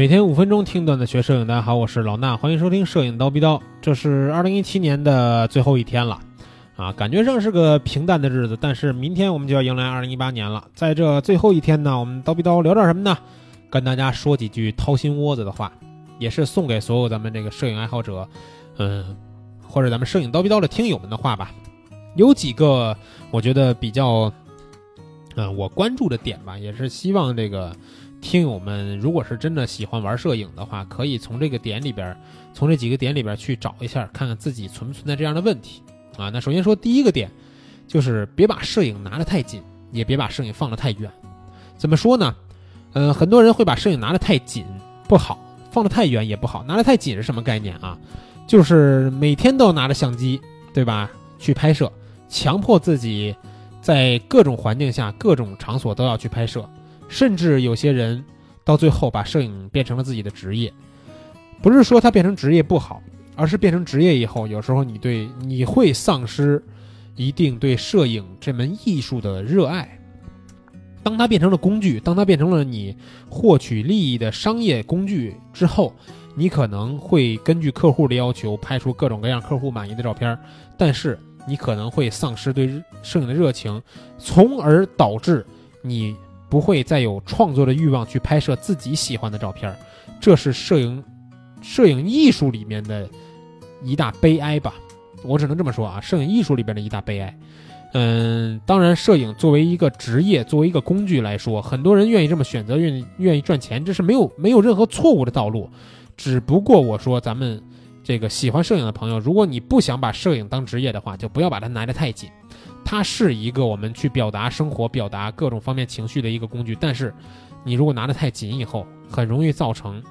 每天五分钟听段子学摄影，大家好，我是老衲，欢迎收听摄影刀逼刀。这是二零一七年的最后一天了，啊，感觉上是个平淡的日子，但是明天我们就要迎来二零一八年了。在这最后一天呢，我们刀逼刀聊点什么呢？跟大家说几句掏心窝子的话，也是送给所有咱们这个摄影爱好者，嗯，或者咱们摄影刀逼刀的听友们的话吧。有几个我觉得比较，嗯，我关注的点吧，也是希望这个。听友们，如果是真的喜欢玩摄影的话，可以从这个点里边，从这几个点里边去找一下，看看自己存不存在这样的问题啊。那首先说第一个点，就是别把摄影拿得太紧，也别把摄影放得太远。怎么说呢？嗯，很多人会把摄影拿得太紧，不好；放得太远也不好。拿得太紧是什么概念啊？就是每天都要拿着相机，对吧？去拍摄，强迫自己在各种环境下、各种场所都要去拍摄。甚至有些人到最后把摄影变成了自己的职业，不是说他变成职业不好，而是变成职业以后，有时候你对你会丧失一定对摄影这门艺术的热爱。当它变成了工具，当它变成了你获取利益的商业工具之后，你可能会根据客户的要求拍出各种各样客户满意的照片，但是你可能会丧失对摄影的热情，从而导致你。不会再有创作的欲望去拍摄自己喜欢的照片，这是摄影，摄影艺术里面的一大悲哀吧。我只能这么说啊，摄影艺术里边的一大悲哀。嗯，当然，摄影作为一个职业，作为一个工具来说，很多人愿意这么选择，愿意愿意赚钱，这是没有没有任何错误的道路。只不过我说，咱们这个喜欢摄影的朋友，如果你不想把摄影当职业的话，就不要把它拿得太紧。它是一个我们去表达生活、表达各种方面情绪的一个工具，但是，你如果拿得太紧，以后很容易造成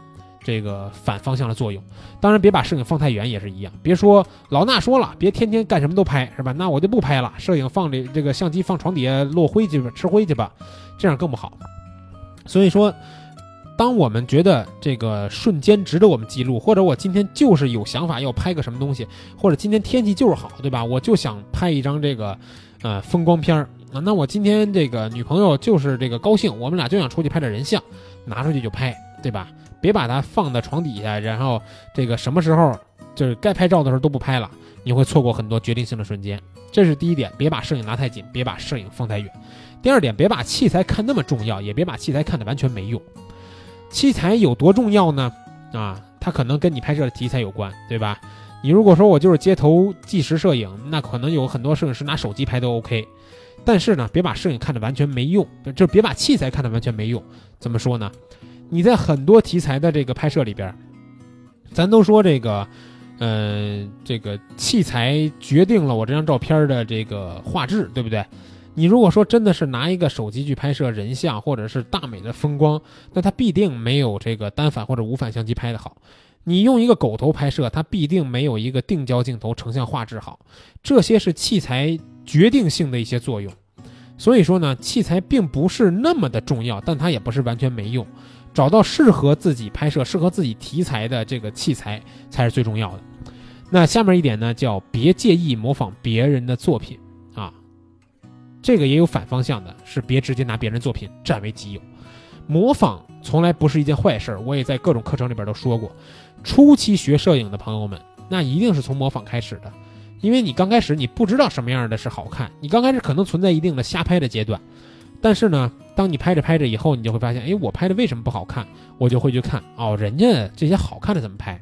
这个反方向的作用。当然，别把摄影放太远也是一样。别说老衲说了，别天天干什么都拍，是吧？那我就不拍了，摄影放这这个相机放床底下落灰去吧，吃灰去吧，这样更不好。所以说，当我们觉得这个瞬间值得我们记录，或者我今天就是有想法要拍个什么东西，或者今天天气就是好，对吧？我就想拍一张这个。呃，风光片儿啊，那我今天这个女朋友就是这个高兴，我们俩就想出去拍点人像，拿出去就拍，对吧？别把它放在床底下，然后这个什么时候就是该拍照的时候都不拍了，你会错过很多决定性的瞬间。这是第一点，别把摄影拿太紧，别把摄影放太远。第二点，别把器材看那么重要，也别把器材看得完全没用。器材有多重要呢？啊，它可能跟你拍摄的题材有关，对吧？你如果说我就是街头纪实摄影，那可能有很多摄影师拿手机拍都 OK，但是呢，别把摄影看得完全没用，就别把器材看得完全没用。怎么说呢？你在很多题材的这个拍摄里边，咱都说这个，呃，这个器材决定了我这张照片的这个画质，对不对？你如果说真的是拿一个手机去拍摄人像或者是大美的风光，那它必定没有这个单反或者无反相机拍的好。你用一个狗头拍摄，它必定没有一个定焦镜头成像画质好。这些是器材决定性的一些作用。所以说呢，器材并不是那么的重要，但它也不是完全没用。找到适合自己拍摄、适合自己题材的这个器材才是最重要的。那下面一点呢，叫别介意模仿别人的作品啊。这个也有反方向的，是别直接拿别人作品占为己有。模仿从来不是一件坏事，我也在各种课程里边都说过。初期学摄影的朋友们，那一定是从模仿开始的，因为你刚开始你不知道什么样的是好看，你刚开始可能存在一定的瞎拍的阶段，但是呢，当你拍着拍着以后，你就会发现，哎，我拍的为什么不好看？我就会去看，哦，人家这些好看的怎么拍？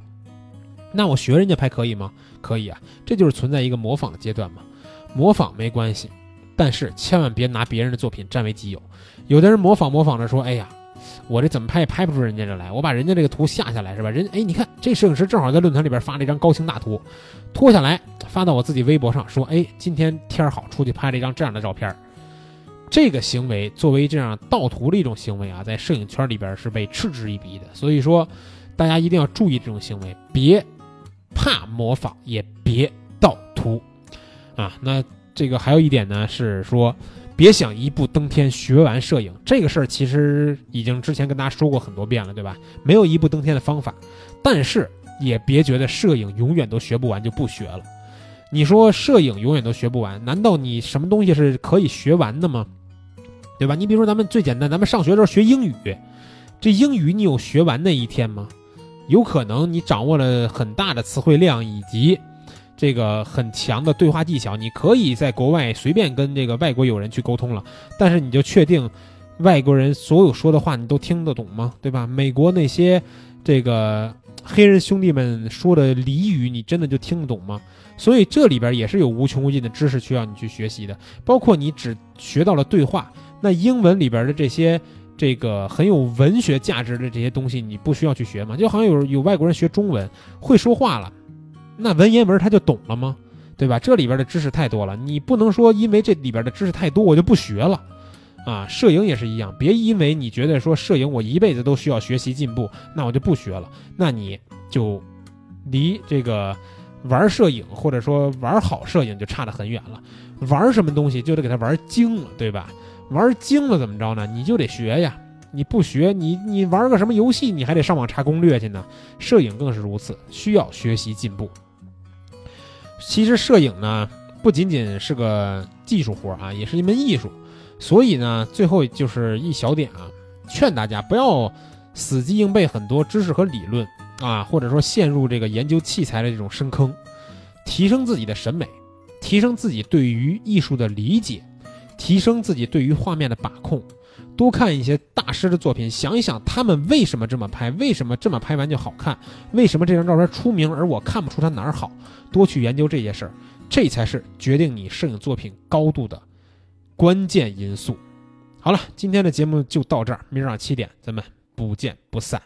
那我学人家拍可以吗？可以啊，这就是存在一个模仿的阶段嘛。模仿没关系，但是千万别拿别人的作品占为己有。有的人模仿模仿着说，哎呀。我这怎么拍也拍不出人家这来，我把人家这个图下下来是吧？人哎，你看这摄影师正好在论坛里边发了一张高清大图，拖下来发到我自己微博上，说哎，今天天儿好，出去拍了一张这样的照片。这个行为作为这样盗图的一种行为啊，在摄影圈里边是被嗤之以鼻的。所以说，大家一定要注意这种行为，别怕模仿，也别盗图啊。那这个还有一点呢，是说。别想一步登天学完摄影这个事儿，其实已经之前跟大家说过很多遍了，对吧？没有一步登天的方法，但是也别觉得摄影永远都学不完就不学了。你说摄影永远都学不完，难道你什么东西是可以学完的吗？对吧？你比如说咱们最简单，咱们上学的时候学英语，这英语你有学完那一天吗？有可能你掌握了很大的词汇量以及这个很强的对话技巧，你可以在国外随便跟这个外国友人去沟通了。但是你就确定外国人所有说的话你都听得懂吗？对吧？美国那些这个黑人兄弟们说的俚语，你真的就听得懂吗？所以这里边也是有无穷无尽的知识需要你去学习的，包括你只学到了对话，那英文里边的这些。这个很有文学价值的这些东西，你不需要去学吗？就好像有有外国人学中文会说话了，那文言文他就懂了吗？对吧？这里边的知识太多了，你不能说因为这里边的知识太多我就不学了，啊，摄影也是一样，别因为你觉得说摄影我一辈子都需要学习进步，那我就不学了，那你就离这个玩摄影或者说玩好摄影就差得很远了。玩什么东西就得给他玩精了，对吧？玩精了怎么着呢？你就得学呀！你不学，你你玩个什么游戏，你还得上网查攻略去呢。摄影更是如此，需要学习进步。其实摄影呢，不仅仅是个技术活啊，也是一门艺术。所以呢，最后就是一小点啊，劝大家不要死记硬背很多知识和理论啊，或者说陷入这个研究器材的这种深坑，提升自己的审美，提升自己对于艺术的理解。提升自己对于画面的把控，多看一些大师的作品，想一想他们为什么这么拍，为什么这么拍完就好看，为什么这张照片出名而我看不出它哪儿好，多去研究这些事儿，这才是决定你摄影作品高度的关键因素。好了，今天的节目就到这儿，明儿上七点咱们不见不散。